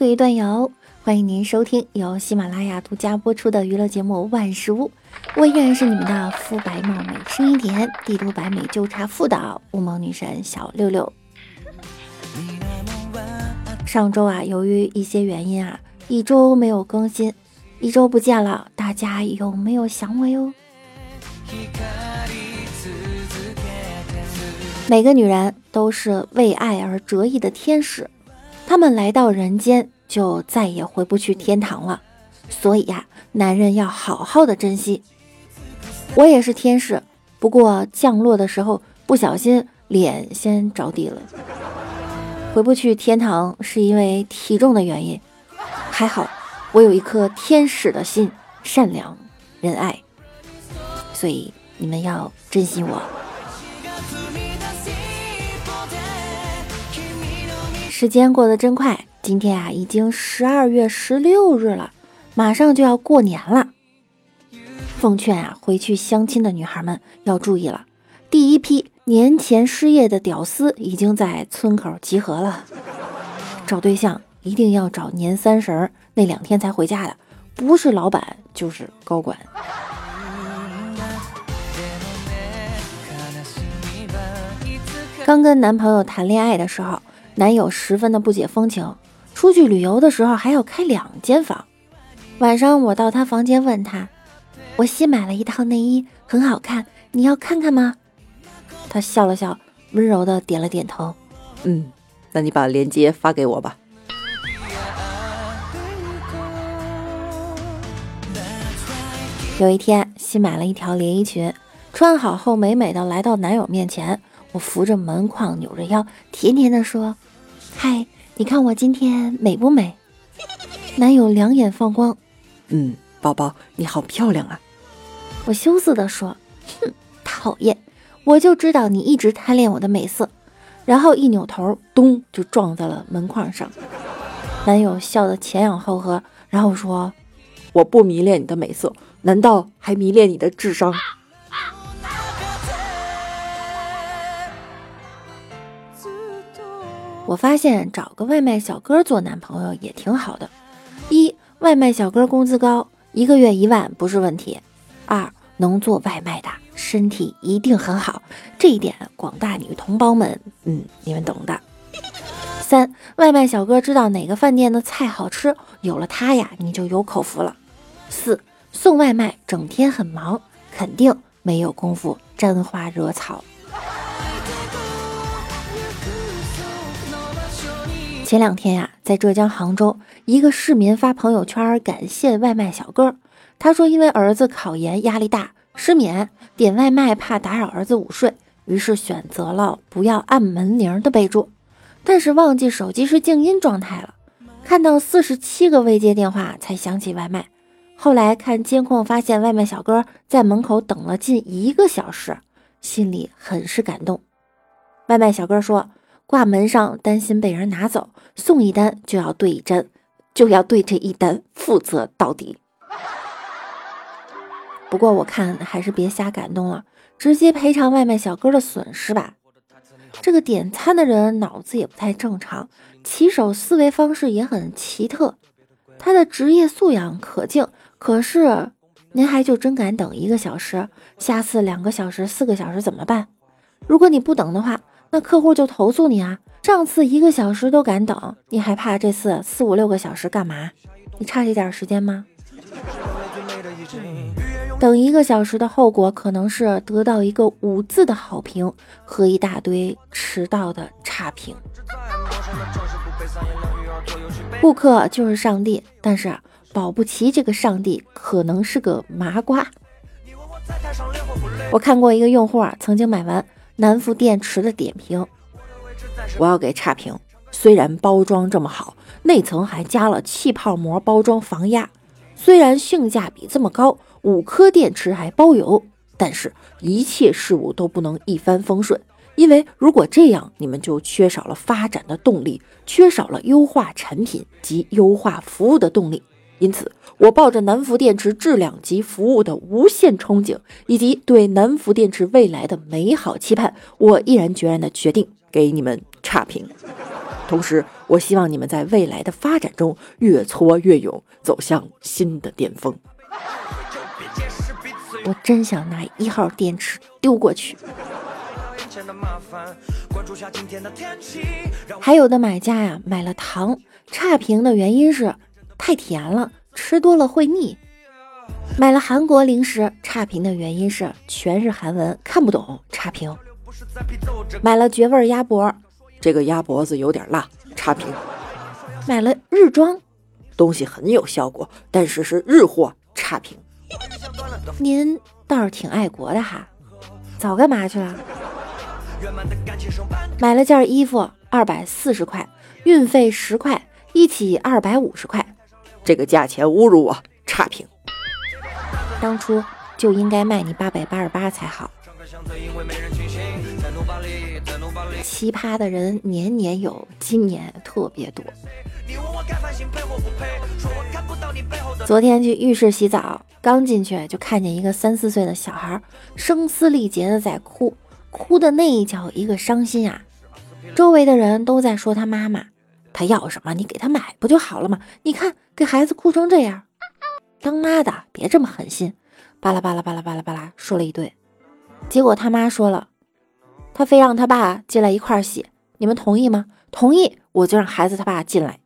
各位段友，欢迎您收听由喜马拉雅独家播出的娱乐节目《万事屋》，我依然是你们的肤白貌美、声音甜、帝都白美纠察副导乌蒙女神小六六。上周啊，由于一些原因啊，一周没有更新，一周不见了，大家有没有想我哟？每个女人都是为爱而折翼的天使。他们来到人间，就再也回不去天堂了。所以呀，男人要好好的珍惜。我也是天使，不过降落的时候不小心脸先着地了，回不去天堂是因为体重的原因。还好我有一颗天使的心，善良仁爱，所以你们要珍惜我。时间过得真快，今天啊已经十二月十六日了，马上就要过年了。奉劝啊，回去相亲的女孩们要注意了，第一批年前失业的屌丝已经在村口集合了。找对象一定要找年三十那两天才回家的，不是老板就是高管。刚跟男朋友谈恋爱的时候。男友十分的不解风情，出去旅游的时候还要开两间房。晚上我到他房间问他：“我新买了一套内衣，很好看，你要看看吗？”他笑了笑，温柔的点了点头：“嗯，那你把链接发给我吧。”有一天，新买了一条连衣裙，穿好后美美的来到男友面前，我扶着门框，扭着腰，甜甜的说。嗨，你看我今天美不美？男友两眼放光，嗯，宝宝你好漂亮啊！我羞涩地说，哼，讨厌，我就知道你一直贪恋我的美色。然后一扭头，咚就撞在了门框上。男友笑得前仰后合，然后说，我不迷恋你的美色，难道还迷恋你的智商？我发现找个外卖小哥做男朋友也挺好的。一，外卖小哥工资高，一个月一万不是问题。二，能做外卖的身体一定很好，这一点广大女同胞们，嗯，你们懂的。三，外卖小哥知道哪个饭店的菜好吃，有了他呀，你就有口福了。四，送外卖整天很忙，肯定没有功夫沾花惹草。前两天呀，在浙江杭州，一个市民发朋友圈感谢外卖小哥。他说，因为儿子考研压力大，失眠，点外卖怕打扰儿子午睡，于是选择了不要按门铃的备注，但是忘记手机是静音状态了。看到四十七个未接电话才想起外卖。后来看监控发现，外卖小哥在门口等了近一个小时，心里很是感动。外卖小哥说。挂门上，担心被人拿走。送一单就要对一针，就要对这一单负责到底。不过我看还是别瞎感动了，直接赔偿外卖小哥的损失吧。这个点餐的人脑子也不太正常，骑手思维方式也很奇特。他的职业素养可敬，可是您还就真敢等一个小时？下次两个小时、四个小时怎么办？如果你不等的话。那客户就投诉你啊！上次一个小时都敢等，你还怕这次四五六个小时干嘛？你差这点时间吗？等一个小时的后果可能是得到一个五字的好评和一大堆迟到的差评。顾客就是上帝，但是保不齐这个上帝可能是个麻瓜。我看过一个用户啊，曾经买完。南孚电池的点评，我要给差评。虽然包装这么好，内层还加了气泡膜包装防压，虽然性价比这么高，五颗电池还包邮，但是一切事物都不能一帆风顺，因为如果这样，你们就缺少了发展的动力，缺少了优化产品及优化服务的动力。因此，我抱着南孚电池质量及服务的无限憧憬，以及对南孚电池未来的美好期盼，我毅然决然的决定给你们差评。同时，我希望你们在未来的发展中越挫越勇，走向新的巅峰。我真想拿一号电池丢过去。还有的买家呀，买了糖差评的原因是太甜了，吃多了会腻；买了韩国零食差评的原因是全是韩文，看不懂，差评；买了绝味鸭脖，这个鸭脖子有点辣，差评；买了日装，东西很有效果，但是是日货，差评。您倒是挺爱国的哈，早干嘛去了？买了件衣服，二百四十块，运费十块，一起二百五十块，这个价钱侮辱我，差评。当初就应该卖你八百八十八才好。奇葩的人年年有，今年特别多。昨天去浴室洗澡，刚进去就看见一个三四岁的小孩声嘶力竭的在哭，哭的那一叫一个伤心啊！周围的人都在说他妈妈，他要什么你给他买不就好了吗？你看给孩子哭成这样，当妈的别这么狠心，巴拉巴拉巴拉巴拉巴拉说了一堆，结果他妈说了，他非让他爸进来一块洗，你们同意吗？同意，我就让孩子他爸进来。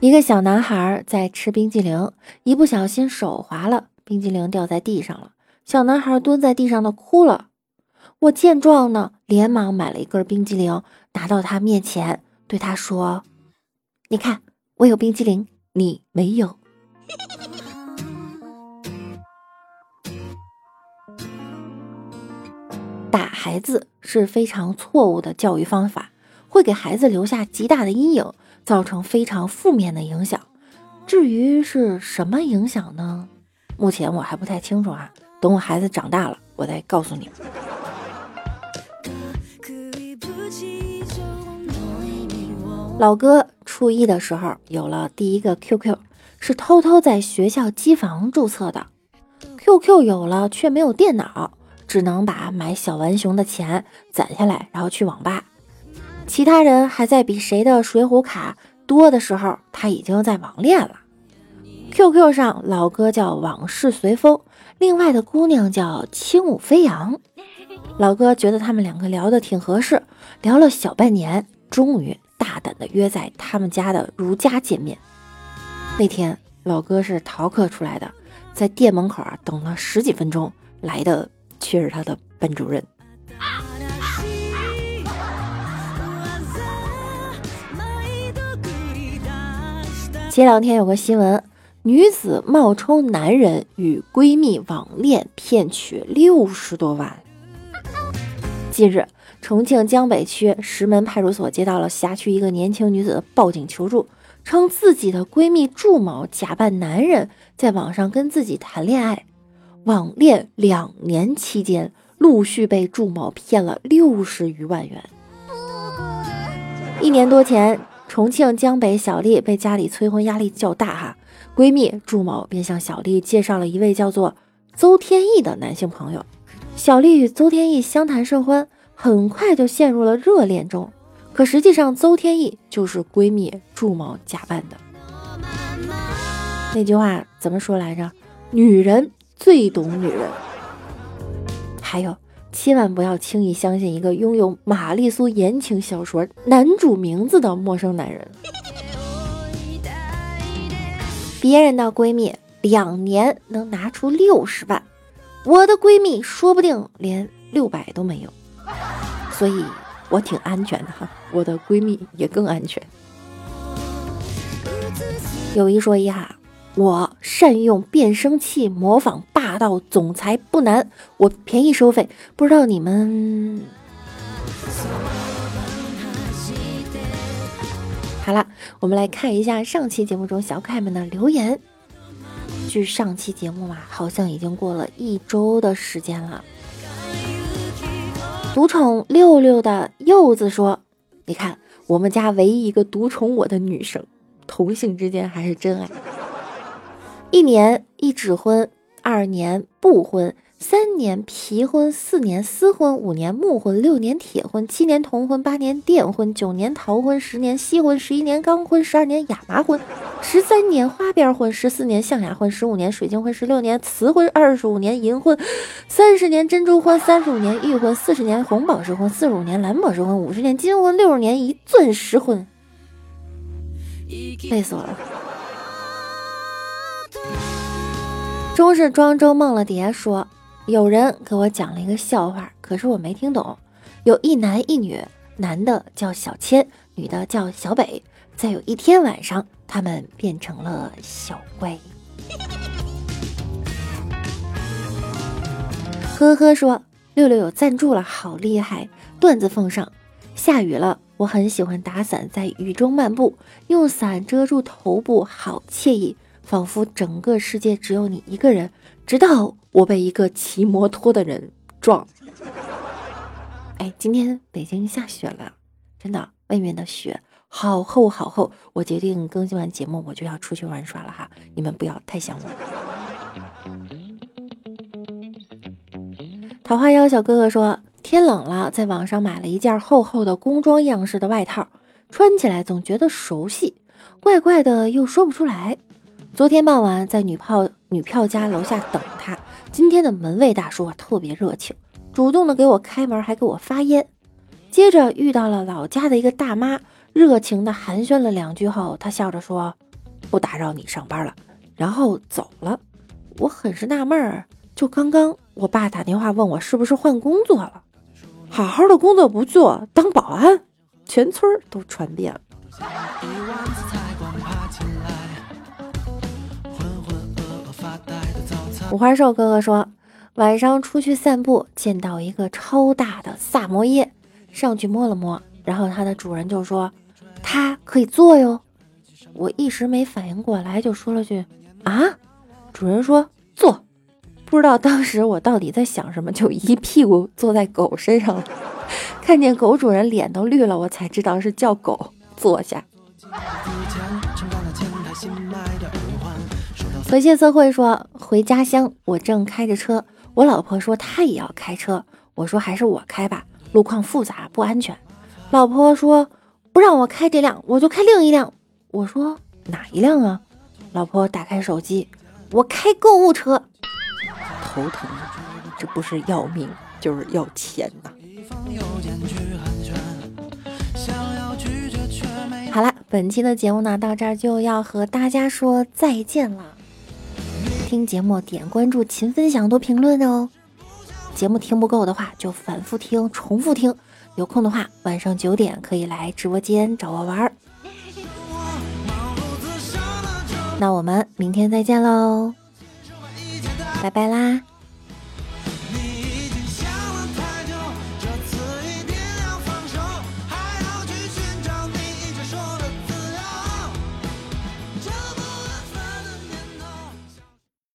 一个小男孩在吃冰激凌，一不小心手滑了，冰激凌掉在地上了。小男孩蹲在地上的哭了。我见状呢，连忙买了一根冰激凌，拿到他面前，对他说：“你看，我有冰激凌，你没有。”打孩子是非常错误的教育方法，会给孩子留下极大的阴影。造成非常负面的影响，至于是什么影响呢？目前我还不太清楚啊，等我孩子长大了，我再告诉你们。老哥初一的时候有了第一个 QQ，是偷偷在学校机房注册的。QQ 有了却没有电脑，只能把买小浣熊的钱攒下来，然后去网吧。其他人还在比谁的水浒卡多的时候，他已经在网恋了。QQ 上老哥叫往事随风，另外的姑娘叫轻舞飞扬。老哥觉得他们两个聊得挺合适，聊了小半年，终于大胆的约在他们家的如家见面。那天老哥是逃课出来的，在店门口啊等了十几分钟，来的却是他的班主任。前两天有个新闻，女子冒充男人与闺蜜网恋，骗取六十多万。近日，重庆江北区石门派出所接到了辖区一个年轻女子的报警求助，称自己的闺蜜祝某假扮男人，在网上跟自己谈恋爱，网恋两年期间，陆续被祝某骗了六十余万元。一年多前。重庆江北小丽被家里催婚压力较大，哈，闺蜜祝某便向小丽介绍了一位叫做邹天意的男性朋友。小丽与邹天意相谈甚欢，很快就陷入了热恋中。可实际上，邹天意就是闺蜜祝某假扮的。那句话怎么说来着？女人最懂女人。还有。千万不要轻易相信一个拥有玛丽苏言情小说男主名字的陌生男人。别人的闺蜜两年能拿出六十万，我的闺蜜说不定连六百都没有，所以我挺安全的哈，我的闺蜜也更安全。有一说一哈。我善用变声器模仿霸道总裁不难，我便宜收费，不知道你们。好了，我们来看一下上期节目中小可爱们的留言。距上期节目嘛，好像已经过了一周的时间了。独宠六六的柚子说：“你看，我们家唯一一个独宠我的女生，同性之间还是真爱。”一年一纸婚，二年不婚，三年皮婚，四年丝婚，五年木婚，六年铁婚，七年铜婚，八年电婚，九年桃婚，十年锡婚，十一年钢婚，十二年亚麻婚，十三年花边婚，十四年象牙婚，十五年水晶婚，十六年瓷婚，二十五年银婚，三十年珍珠婚，三十五年玉婚，四十年红宝石婚，四十五年蓝宝石婚，五十年金婚，六十年一钻石婚。累死我了。中式庄周梦了蝶说。有人给我讲了一个笑话，可是我没听懂。有一男一女，男的叫小千，女的叫小北。在有一天晚上，他们变成了小怪。呵呵说，六六有赞助了，好厉害！段子奉上。下雨了，我很喜欢打伞，在雨中漫步，用伞遮住头部，好惬意，仿佛整个世界只有你一个人。直到我被一个骑摩托的人撞。哎，今天北京下雪了，真的，外面的雪好厚好厚。我决定更新完节目，我就要出去玩耍了哈，你们不要太想我。桃花妖小哥哥说，天冷了，在网上买了一件厚厚的工装样式的外套，穿起来总觉得熟悉，怪怪的又说不出来。昨天傍晚在女炮女票家楼下等他，今天的门卫大叔啊特别热情，主动的给我开门，还给我发烟。接着遇到了老家的一个大妈，热情的寒暄了两句后，他笑着说：“不打扰你上班了。”然后走了。我很是纳闷儿，就刚刚我爸打电话问我是不是换工作了，好好的工作不做，当保安，全村都传遍了。五花兽哥哥说，晚上出去散步，见到一个超大的萨摩耶，上去摸了摸，然后它的主人就说：“它可以坐哟。”我一时没反应过来，就说了句：“啊！”主人说：“坐。”不知道当时我到底在想什么，就一屁股坐在狗身上了。看见狗主人脸都绿了，我才知道是叫狗坐下。河蟹色会说回家乡，我正开着车，我老婆说她也要开车，我说还是我开吧，路况复杂不安全。老婆说不让我开这辆，我就开另一辆。我说哪一辆啊？老婆打开手机，我开购物车。头疼，这不是要命就是要钱呐。好了，本期的节目呢到这儿就要和大家说再见了。听节目点关注，勤分享，多评论哦。节目听不够的话，就反复听，重复听。有空的话，晚上九点可以来直播间找我玩儿。那我们明天再见喽，拜拜啦。